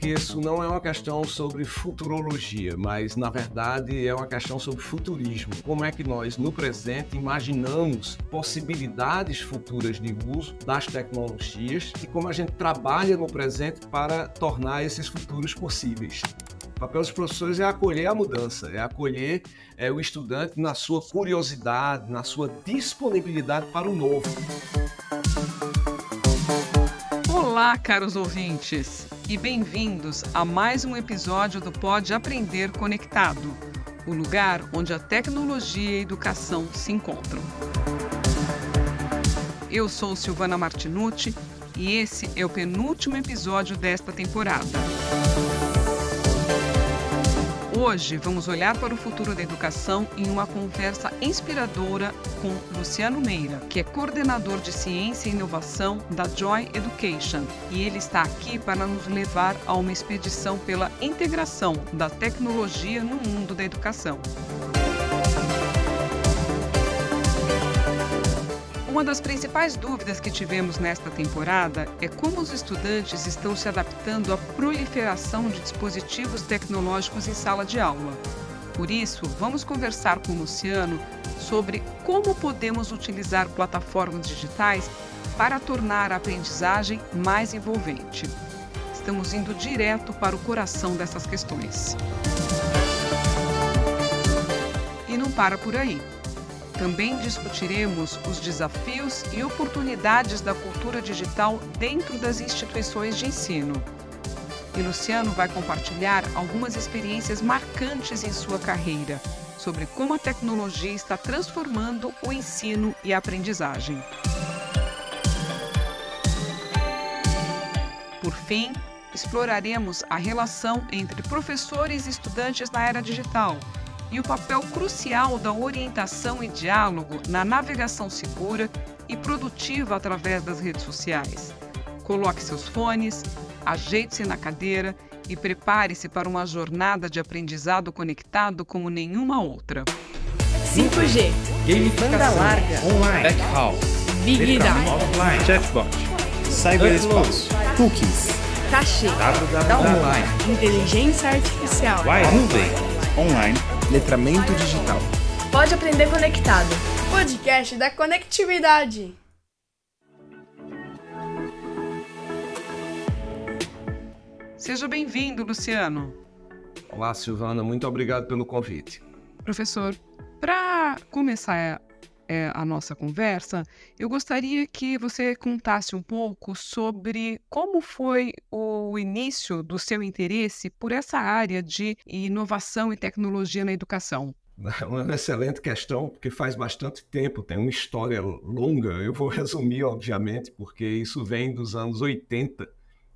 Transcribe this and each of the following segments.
que isso não é uma questão sobre futurologia, mas na verdade é uma questão sobre futurismo. Como é que nós, no presente, imaginamos possibilidades futuras de uso das tecnologias e como a gente trabalha no presente para tornar esses futuros possíveis. O papel dos professores é acolher a mudança, é acolher é, o estudante na sua curiosidade, na sua disponibilidade para o novo. Olá, caros ouvintes, e bem-vindos a mais um episódio do Pode Aprender Conectado, o lugar onde a tecnologia e a educação se encontram. Eu sou Silvana Martinucci e esse é o penúltimo episódio desta temporada. Hoje vamos olhar para o futuro da educação em uma conversa inspiradora com Luciano Meira, que é coordenador de ciência e inovação da Joy Education, e ele está aqui para nos levar a uma expedição pela integração da tecnologia no mundo da educação. Uma das principais dúvidas que tivemos nesta temporada é como os estudantes estão se adaptando à proliferação de dispositivos tecnológicos em sala de aula. Por isso, vamos conversar com o Luciano sobre como podemos utilizar plataformas digitais para tornar a aprendizagem mais envolvente. Estamos indo direto para o coração dessas questões. E não para por aí. Também discutiremos os desafios e oportunidades da cultura digital dentro das instituições de ensino. E Luciano vai compartilhar algumas experiências marcantes em sua carreira sobre como a tecnologia está transformando o ensino e a aprendizagem. Por fim, exploraremos a relação entre professores e estudantes na era digital e o papel crucial da orientação e diálogo na navegação segura e produtiva através das redes sociais. Coloque seus fones, ajeite-se na cadeira e prepare-se para uma jornada de aprendizado conectado como nenhuma outra. 5G, banda larga, online, backhaul, Big Data, offline, chatbot, cyberespaço, cookies, cachê, www, inteligência artificial, nuvem, online, letramento digital. Pode aprender conectado. Podcast da conectividade. Seja bem-vindo, Luciano. Olá, Silvana, muito obrigado pelo convite. Professor, para começar é, a nossa conversa, eu gostaria que você contasse um pouco sobre como foi o início do seu interesse por essa área de inovação e tecnologia na educação. Uma excelente questão, porque faz bastante tempo, tem uma história longa. Eu vou resumir, obviamente, porque isso vem dos anos 80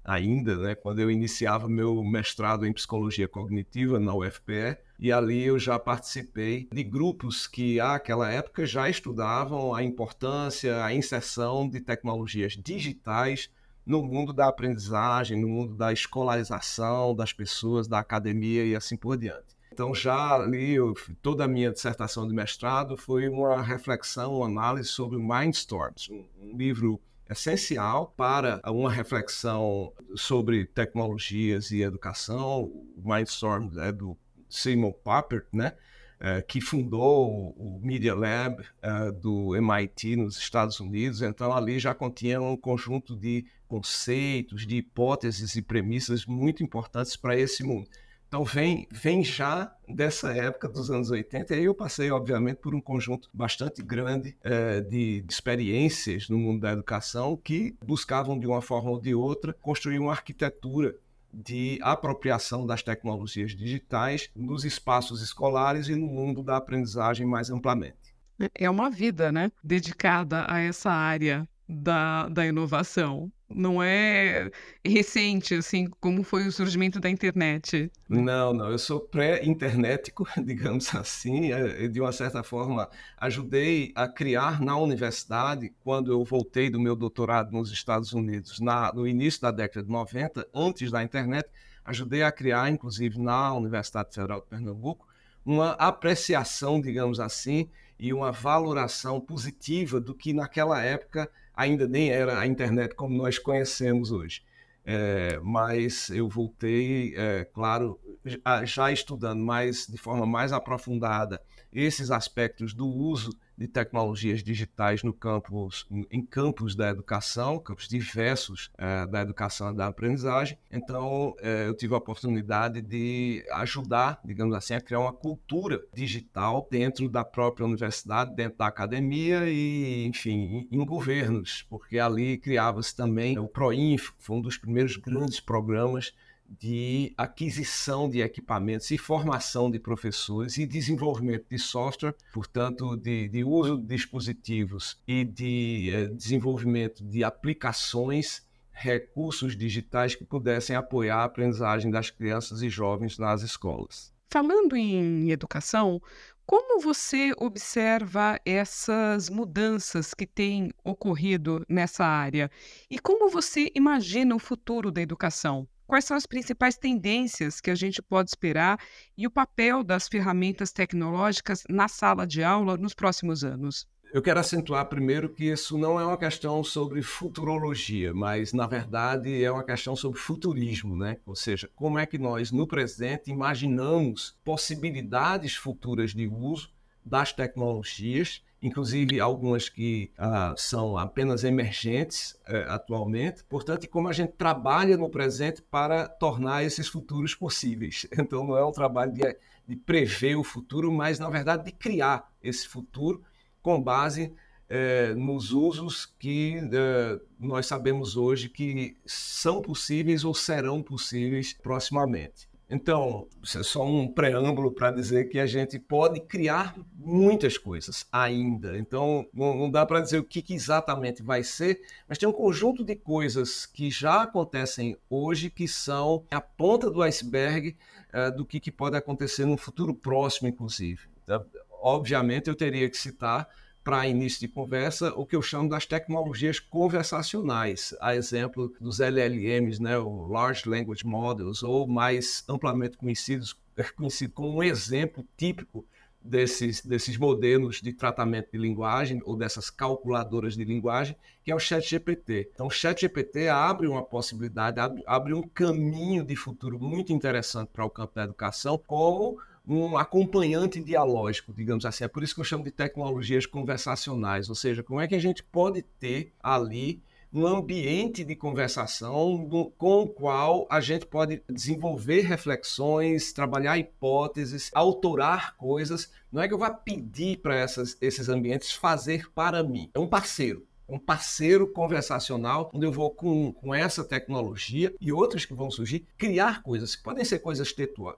ainda, né, quando eu iniciava meu mestrado em psicologia cognitiva na UFPE, e ali eu já participei de grupos que àquela época já estudavam a importância, a inserção de tecnologias digitais no mundo da aprendizagem, no mundo da escolarização das pessoas, da academia e assim por diante. Então já ali eu, toda a minha dissertação de mestrado foi uma reflexão, uma análise sobre Mindstorms, um livro essencial para uma reflexão sobre tecnologias e educação. O Mindstorm é do Simon Popper, né? Uh, que fundou o Media Lab uh, do MIT nos Estados Unidos. Então, ali já continha um conjunto de conceitos, de hipóteses e premissas muito importantes para esse mundo. Então vem, vem já dessa época dos anos 80, e aí eu passei, obviamente, por um conjunto bastante grande é, de, de, experiências no mundo da educação que buscavam, de uma forma ou de outra, construir uma arquitetura de apropriação das tecnologias digitais nos espaços escolares e no mundo da aprendizagem mais amplamente. É uma vida, né, dedicada a essa área da, da inovação não é recente, assim, como foi o surgimento da internet. Não, não, eu sou pré-internetico, digamos assim, é, de uma certa forma ajudei a criar na universidade, quando eu voltei do meu doutorado nos Estados Unidos, na, no início da década de 90, antes da internet, ajudei a criar, inclusive na Universidade Federal de Pernambuco, uma apreciação, digamos assim, e uma valoração positiva do que naquela época ainda nem era a internet como nós conhecemos hoje. é, mas eu voltei, é, claro, já estudando mais de forma mais aprofundada esses aspectos do uso de tecnologias digitais no campus, em campos da educação, campos diversos é, da educação e da aprendizagem. Então, é, eu tive a oportunidade de ajudar, digamos assim, a criar uma cultura digital dentro da própria universidade, dentro da academia e, enfim, em, em governos, porque ali criava-se também o ProInfo, foi um dos primeiros grandes programas de aquisição de equipamentos e formação de professores e desenvolvimento de software, portanto, de, de uso de dispositivos e de eh, desenvolvimento de aplicações, recursos digitais que pudessem apoiar a aprendizagem das crianças e jovens nas escolas. Falando em educação, como você observa essas mudanças que têm ocorrido nessa área? E como você imagina o futuro da educação? Quais são as principais tendências que a gente pode esperar e o papel das ferramentas tecnológicas na sala de aula nos próximos anos? Eu quero acentuar primeiro que isso não é uma questão sobre futurologia, mas na verdade é uma questão sobre futurismo, né? Ou seja, como é que nós no presente imaginamos possibilidades futuras de uso das tecnologias inclusive algumas que ah, são apenas emergentes eh, atualmente. Portanto, como a gente trabalha no presente para tornar esses futuros possíveis. Então, não é um trabalho de, de prever o futuro, mas, na verdade, de criar esse futuro com base eh, nos usos que eh, nós sabemos hoje que são possíveis ou serão possíveis proximamente. Então, isso é só um preâmbulo para dizer que a gente pode criar muitas coisas ainda. Então, não, não dá para dizer o que, que, exatamente vai ser, mas tem um conjunto de coisas que já acontecem hoje que são a ponta do iceberg uh, do que, que pode acontecer no futuro próximo, inclusive. Então, obviamente, eu teria que citar para início de conversa, o que eu chamo das tecnologias conversacionais, a exemplo dos LLMs, né, o Large Language Models, ou mais amplamente conhecidos, conhecido como um exemplo típico desses, desses modelos de tratamento de linguagem ou dessas calculadoras de linguagem, que é o ChatGPT. Então, o ChatGPT abre uma possibilidade, abre, abre um caminho de futuro muito interessante para o campo da educação, como um acompanhante dialógico, digamos assim. É por isso que eu chamo de tecnologias conversacionais, ou seja, como é que a gente pode ter ali um ambiente de conversação com o qual a gente pode desenvolver reflexões, trabalhar hipóteses, autorar coisas. Não é que eu vá pedir para esses ambientes fazer para mim. É um parceiro um parceiro conversacional, onde eu vou com, com essa tecnologia e outras que vão surgir, criar coisas. Podem ser coisas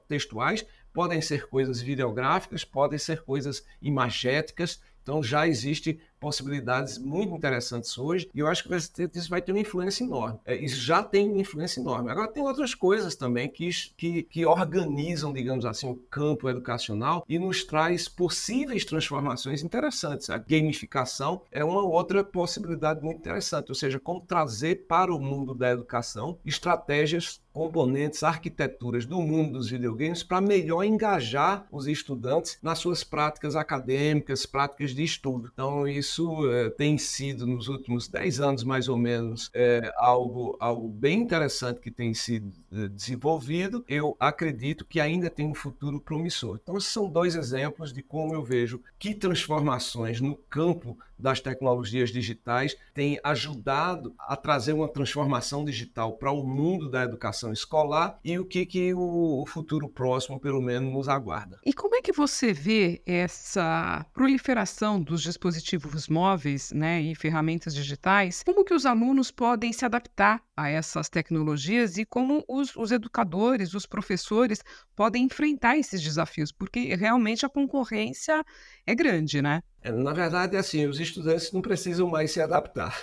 textuais, podem ser coisas videográficas, podem ser coisas imagéticas. Então já existem possibilidades muito interessantes hoje e eu acho que isso vai ter uma influência enorme. É, isso já tem uma influência enorme. Agora tem outras coisas também que, que, que organizam, digamos assim, o campo educacional e nos traz possíveis transformações interessantes. A gamificação é uma outra possibilidade muito interessante, ou seja, como trazer para o mundo da educação estratégias componentes, arquiteturas do mundo dos videogames para melhor engajar os estudantes nas suas práticas acadêmicas, práticas de estudo. Então, isso é, tem sido, nos últimos 10 anos mais ou menos, é, algo, algo bem interessante que tem sido é, desenvolvido. Eu acredito que ainda tem um futuro promissor. Então, esses são dois exemplos de como eu vejo que transformações no campo das tecnologias digitais têm ajudado a trazer uma transformação digital para o mundo da educação escolar e o que, que o, o futuro próximo, pelo menos, nos aguarda. E como é que você vê essa proliferação dos dispositivos móveis né, e ferramentas digitais? Como que os alunos podem se adaptar a essas tecnologias e como os, os educadores, os professores podem enfrentar esses desafios? Porque realmente a concorrência é grande, né? É, na verdade, é assim, os estudantes não precisam mais se adaptar.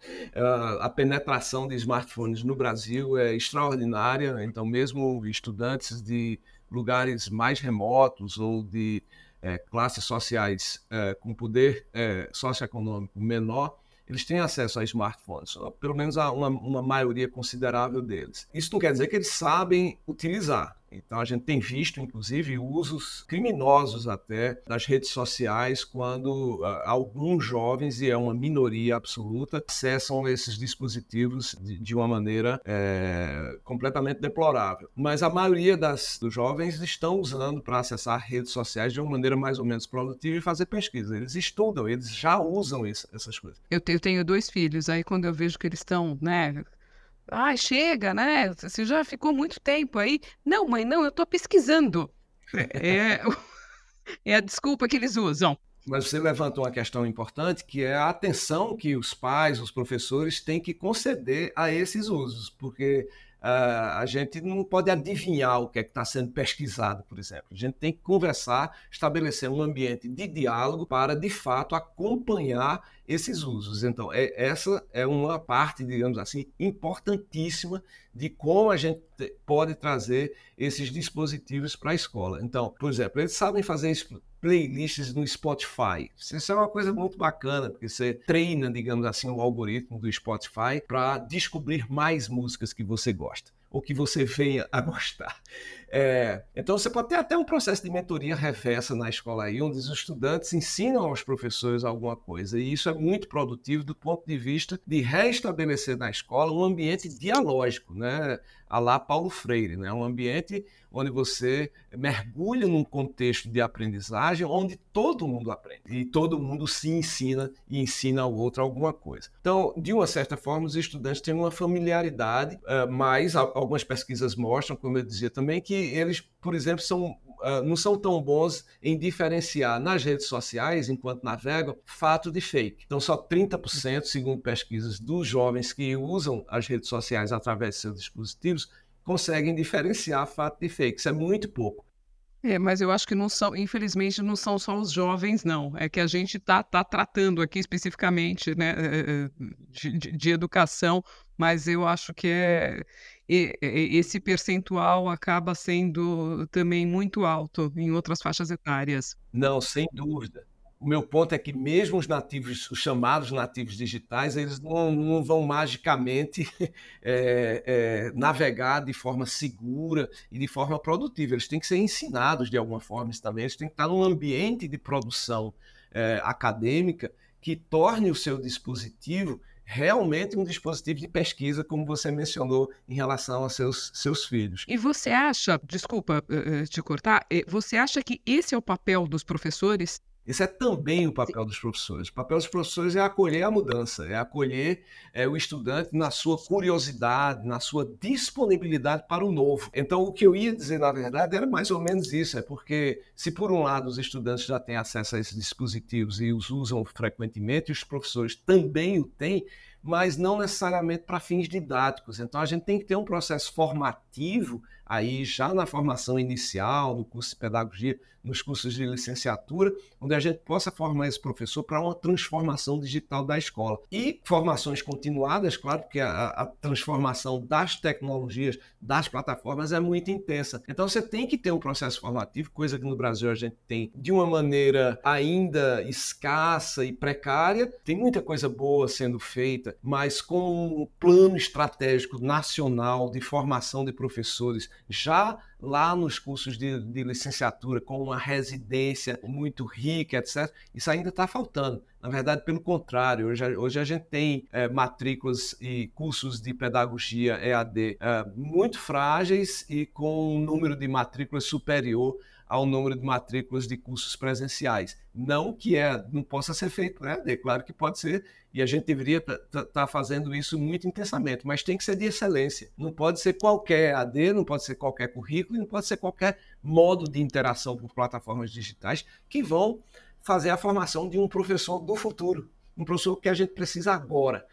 a penetração de smartphones no Brasil é extraordinária, então mesmo estudantes de lugares mais remotos ou de é, classes sociais é, com poder é, socioeconômico menor, eles têm acesso a smartphones, pelo menos a uma, uma maioria considerável deles. Isso não quer dizer que eles sabem utilizar, Então a gente tem visto, inclusive, usos criminosos até das redes sociais quando uh, alguns jovens, e é uma minoria absoluta, acessam esses dispositivos de, de uma maneira é, completamente deplorável. Mas a maioria das, dos jovens estão usando para acessar redes sociais de uma maneira mais ou menos produtiva e fazer pesquisa. Eles estudam, eles já usam isso, essas coisas. Eu tenho dois filhos, aí quando eu vejo que eles estão, né, ah, chega, né? Você já ficou muito tempo aí. Não, mãe, não, eu estou pesquisando. É, é a desculpa que eles usam. Mas você levantou uma questão importante, que é a atenção que os pais, os professores têm que conceder a esses usos, porque Uh, a gente não pode adivinhar o que é que está sendo pesquisado, por exemplo. A gente tem que conversar, estabelecer um ambiente de diálogo para, de fato, acompanhar esses usos. Então, é, essa é uma parte, digamos assim, importantíssima de como a gente pode trazer esses dispositivos para a escola. Então, por exemplo, eles sabem fazer playlists no Spotify. Isso é uma coisa muito bacana, porque você treina, digamos assim, o algoritmo do Spotify para descobrir mais músicas que você gosta ou que você venha a gostar. É, então você pode ter até um processo de mentoria reversa na escola aí, onde os estudantes ensinam aos professores alguma coisa. E isso é muito produtivo do ponto de vista de restabelecer na escola um ambiente dialógico, né? A lá Paulo Freire, né? Um ambiente onde você mergulha num contexto de aprendizagem onde todo mundo aprende e todo mundo se ensina e ensina ao outro alguma coisa. Então, de uma certa forma, os estudantes têm uma familiaridade, eh, mas algumas pesquisas mostram, como eu dizia também, que eles, por exemplo, são Uh, não são tão bons em diferenciar nas redes sociais, enquanto navegam, fato de fake. Então, só 30%, segundo pesquisas dos jovens que usam as redes sociais através de seus dispositivos, conseguem diferenciar fato de fake. Isso é muito pouco. É, mas eu acho que não são, infelizmente, não são só os jovens, não. É que a gente está tá tratando aqui especificamente né, eh, eh, de, de, de educação, mas eu acho que é esse percentual acaba sendo também muito alto em outras faixas etárias. Não, sem dúvida. O meu ponto é que mesmo os nativos, os chamados nativos digitais, eles não, não vão magicamente é, é, navegar de forma segura e de forma produtiva. Eles têm que ser ensinados de alguma forma isso também. Eles têm que estar num ambiente de produção é, acadêmica que torne o seu dispositivo realmente um dispositivo de pesquisa, como você mencionou, em relação aos seus, seus filhos. E você acha, desculpa uh, te cortar, você acha que esse é o papel dos professores? Esse é também o papel dos professores. O papel dos professores é acolher a mudança, é acolher é, o estudante na sua curiosidade, na sua disponibilidade para o novo. Então, o que eu ia dizer, na verdade, era mais ou menos isso: é porque, se por um lado os estudantes já têm acesso a esses dispositivos e os usam frequentemente, os professores também o têm, mas não necessariamente para fins didáticos. Então, a gente tem que ter um processo formativo aí já na formação inicial, no curso de pedagogia, nos cursos de licenciatura, onde a gente possa formar esse professor para uma transformação digital da escola. E formações continuadas, claro, porque a, a, transformação das tecnologias, das plataformas é muito intensa. Então você tem que ter um processo formativo, coisa que no Brasil a gente tem de uma maneira ainda escassa e precária. Tem muita coisa boa sendo feita, mas com um plano estratégico nacional de formação de professores já lá nos cursos de, de licenciatura, com uma residência muito rica, etc., isso ainda está faltando. Na verdade, pelo contrário, hoje, hoje a gente tem é, matrículas e cursos de pedagogia EAD é, muito frágeis e com um número de matrículas superior ao número de matrículas de cursos presenciais. Não que é, não possa ser feito, né? É claro que pode ser, e a gente deveria estar tá, tá fazendo isso muito intensamente, mas tem que ser de excelência. Não pode ser qualquer AD, não pode ser qualquer currículo, não pode ser qualquer modo de interação por plataformas digitais que vão fazer a formação de um professor do futuro, um professor que a gente precisa agora.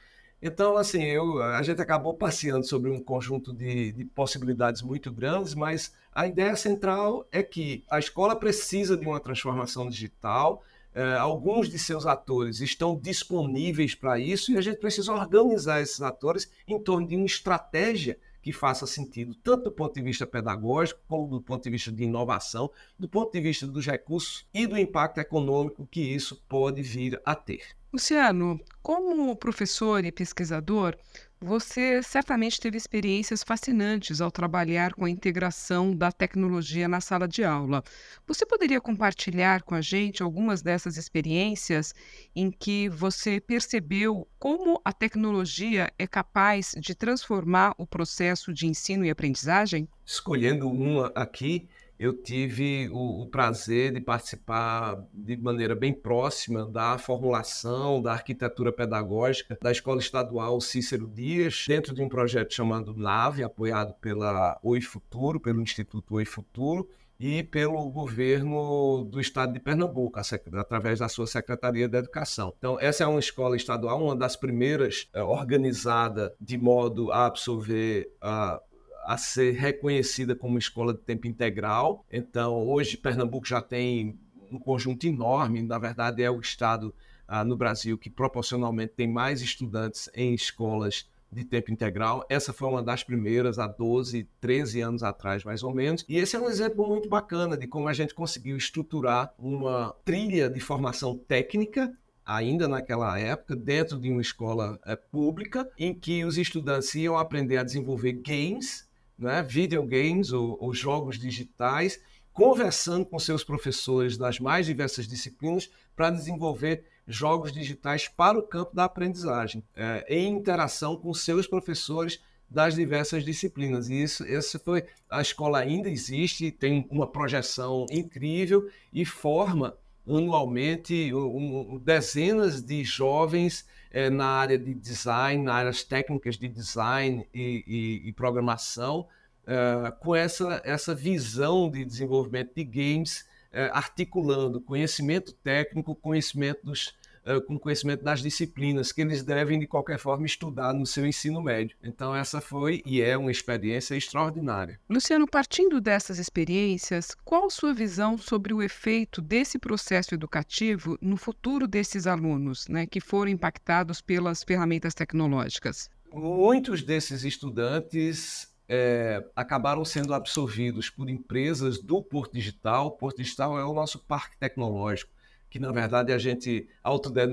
Então, assim, eu, a gente acabou passeando sobre um conjunto de, de, possibilidades muito grandes, mas a ideia central é que a escola precisa de uma transformação digital, eh, alguns de seus atores estão disponíveis para isso e a gente precisa organizar esses atores em torno de uma estratégia que faça sentido, tanto do ponto de vista pedagógico, como do ponto de vista de inovação, do ponto de vista dos recursos e do impacto econômico que isso pode vir a ter. Luciano, como professor e pesquisador, você certamente teve experiências fascinantes ao trabalhar com a integração da tecnologia na sala de aula. Você poderia compartilhar com a gente algumas dessas experiências em que você percebeu como a tecnologia é capaz de transformar o processo de ensino e aprendizagem? Escolhendo uma aqui, eu tive o, o, prazer de participar de maneira bem próxima da formulação da arquitetura pedagógica da Escola Estadual Cícero Dias, dentro de um projeto chamado NAVE, apoiado pela Oi Futuro, pelo Instituto Oi Futuro, e pelo governo do estado de Pernambuco, através da sua Secretaria de Educação. Então, essa é uma escola estadual, uma das primeiras é, organizada de modo a absorver a a ser reconhecida como escola de tempo integral. Então, hoje Pernambuco já tem um conjunto enorme, na verdade é o estado ah, no Brasil que proporcionalmente tem mais estudantes em escolas de tempo integral. Essa foi uma das primeiras há 12, 13 anos atrás, mais ou menos. E esse é um exemplo muito bacana de como a gente conseguiu estruturar uma trilha de formação técnica ainda naquela época, dentro de uma escola é, pública, em que os estudantes iam aprender a desenvolver games né, videogames ou, ou jogos digitais, conversando com seus professores das mais diversas disciplinas para desenvolver jogos digitais para o campo da aprendizagem, é, em interação com seus professores das diversas disciplinas. E isso, essa foi a escola ainda existe, tem uma projeção incrível e forma anualmente um, dezenas de jovens é, na área de design, nas áreas técnicas de design e, e, e programação, é, com essa, essa visão de desenvolvimento de games, é, articulando conhecimento técnico, conhecimento dos, uh, com conhecimento das disciplinas que eles devem, de qualquer forma, estudar no seu ensino médio. Então, essa foi e é uma experiência extraordinária. Luciano, partindo dessas experiências, qual sua visão sobre o efeito desse processo educativo no futuro desses alunos né, que foram impactados pelas ferramentas tecnológicas? Muitos desses estudantes é, acabaram sendo absorvidos por empresas do Porto Digital. O Porto Digital é o nosso parque tecnológico que na verdade a gente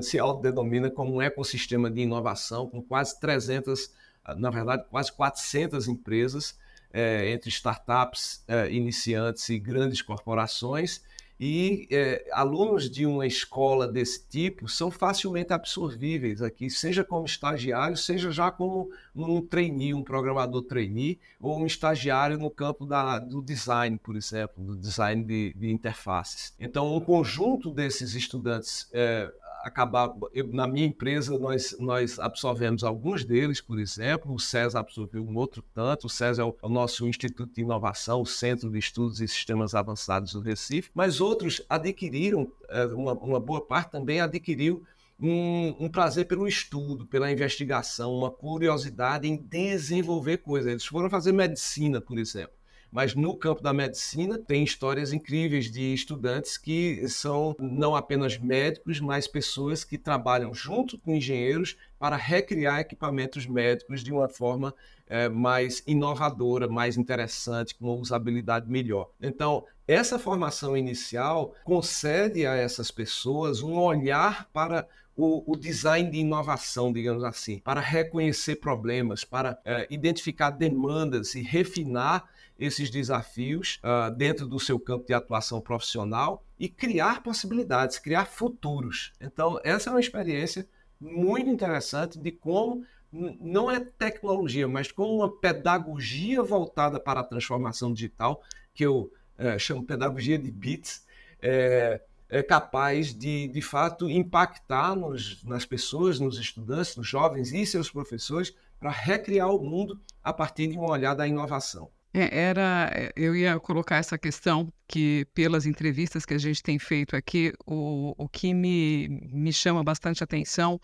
se autodenomina como um ecossistema de inovação com quase 300, na verdade quase 400 empresas, é, entre startups, é, iniciantes e grandes corporações, e é, alunos de uma escola desse tipo são facilmente absorvíveis aqui, seja como estagiário, seja já como um trainee, um programador trainee, ou um estagiário no campo da, do design, por exemplo, do design de, de interfaces. Então, um conjunto desses estudantes é, acabar. Eu, na minha empresa, nós, nós absorvemos alguns deles, por exemplo, o SES absorveu um outro tanto, o SES é o, é o, nosso Instituto de Inovação, o Centro de Estudos e Sistemas Avançados do Recife, mas outros adquiriram, é, uma, uma boa parte também adquiriu. Um, um, prazer pelo estudo, pela investigação, uma curiosidade em desenvolver coisas. Eles foram fazer medicina, por exemplo mas no campo da medicina tem histórias incríveis de estudantes que são não apenas médicos, mas pessoas que trabalham junto com engenheiros para recriar equipamentos médicos de uma forma é, mais inovadora, mais interessante, com uma usabilidade melhor. Então, essa formação inicial concede a essas pessoas um olhar para o, o, design de inovação, digamos assim, para reconhecer problemas, para é, identificar demandas e refinar esses desafios uh, dentro do seu campo de atuação profissional e criar possibilidades, criar futuros. Então, essa é uma experiência muito interessante de como não é tecnologia, mas como uma pedagogia voltada para a transformação digital, que eu é, chamo pedagogia de bits, é, é capaz de, de fato, impactar nos, nas pessoas, nos estudantes, nos jovens e seus professores para recriar o mundo a partir de um olhar da inovação. É, era, é, eu ia colocar essa questão que, pelas entrevistas que a gente tem feito aqui, o, o que me, me chama bastante atenção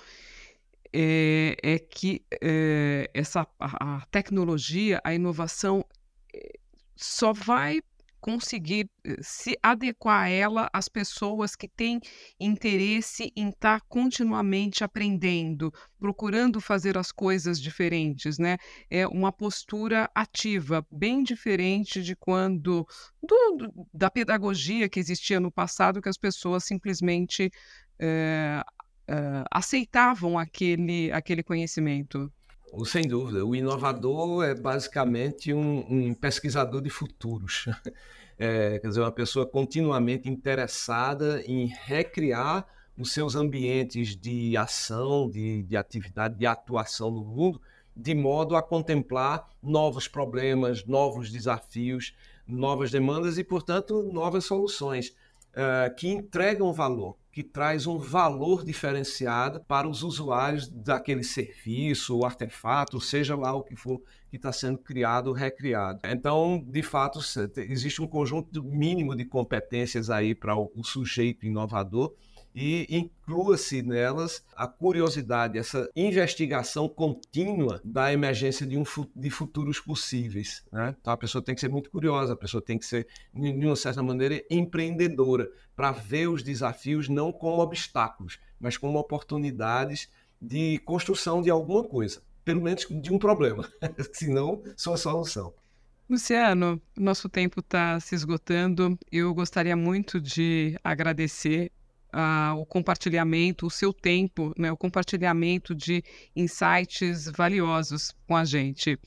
é, é que é, essa, a, a tecnologia, a inovação, é, só vai conseguir eh, se adequar a ela as pessoas que têm interesse em estar tá continuamente aprendendo, procurando fazer as coisas diferentes, né? É uma postura ativa, bem diferente de quando do, do, da pedagogia que existia no passado, que as pessoas simplesmente é, uh, aceitavam aquele, aquele conhecimento? Sem dúvida. O inovador é basicamente um, um pesquisador de futuros. É, quer dizer, uma pessoa continuamente interessada em recriar os seus ambientes de ação, de, de atividade, de atuação no mundo, de modo a contemplar novos problemas, novos desafios, novas demandas e, portanto, novas soluções uh, que entregam valor, que traz um valor diferenciado para os usuários daquele serviço ou artefato, seja lá o que for que está sendo criado ou recriado. Então, de fato, existe um conjunto mínimo de competências aí para o sujeito inovador e inclua-se nelas a curiosidade, essa investigação contínua da emergência de, um, de futuros possíveis. Né? Então a pessoa tem que ser muito curiosa, a pessoa tem que ser, de uma certa maneira, empreendedora, para ver os desafios não como obstáculos, mas como oportunidades de construção de alguma coisa, pelo menos de um problema, se não sua solução. Luciano, nosso tempo está se esgotando. Eu gostaria muito de agradecer o compartilhamento, o seu tempo, né, o compartilhamento de insights valiosos com a gente.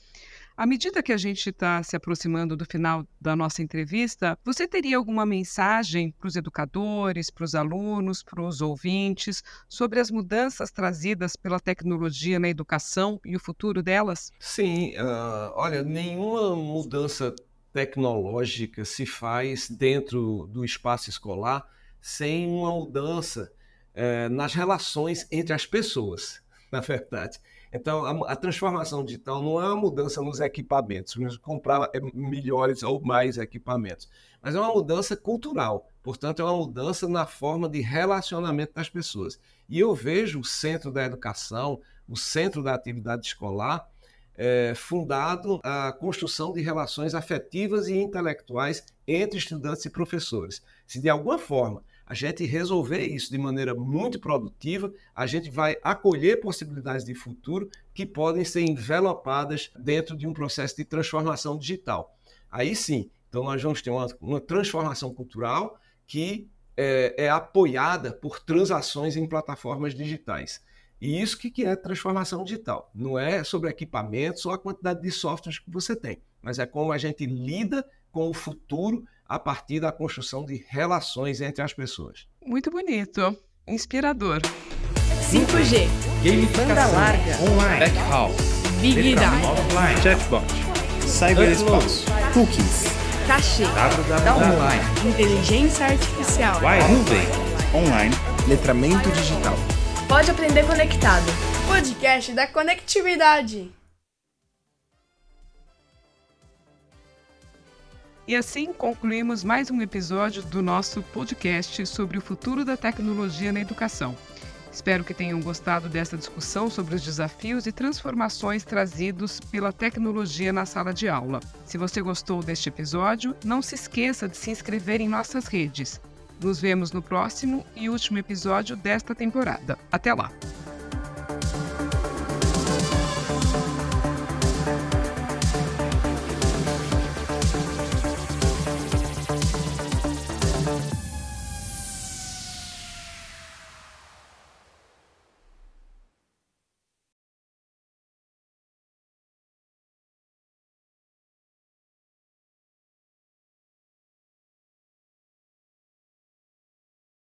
À medida que a gente está se aproximando do final da nossa entrevista, você teria alguma mensagem para os educadores, para os alunos, para os ouvintes, sobre as mudanças trazidas pela tecnologia na educação e o futuro delas? Sim, uh, olha, nenhuma mudança tecnológica se faz dentro do espaço escolar sem uma mudança é, nas relações entre as pessoas, na verdade. Então, a, a, transformação digital não é uma mudança nos equipamentos, comprar é, melhores ou mais equipamentos, mas é uma mudança cultural. Portanto, é uma mudança na forma de relacionamento das pessoas. E eu vejo o centro da educação, o centro da atividade escolar, é, fundado a construção de relações afetivas e intelectuais entre estudantes e professores. Se de alguma forma a gente resolver isso de maneira muito produtiva, a gente vai acolher possibilidades de futuro que podem ser envelopadas dentro de um processo de transformação digital. Aí sim, então nós vamos ter uma, uma transformação cultural que é, é, apoiada por transações em plataformas digitais. E isso que, que é transformação digital. Não é sobre equipamentos ou a quantidade de softwares que você tem, mas é como a gente lida com o futuro a partir da construção de relações entre as pessoas. Muito bonito, inspirador. 5G, banda larga, online, backhaul, Big Data, offline, chatbot, cyberespaço, cookies, cachê, online, inteligência artificial, nuvem, online, letramento digital. Pode aprender conectado. Podcast da conectividade. E assim concluímos mais um episódio do nosso podcast sobre o futuro da tecnologia na educação. Espero que tenham gostado dessa discussão sobre os desafios e transformações trazidos pela tecnologia na sala de aula. Se você gostou deste episódio, não se esqueça de se inscrever em nossas redes. Nos vemos no próximo e último episódio desta temporada. Até lá!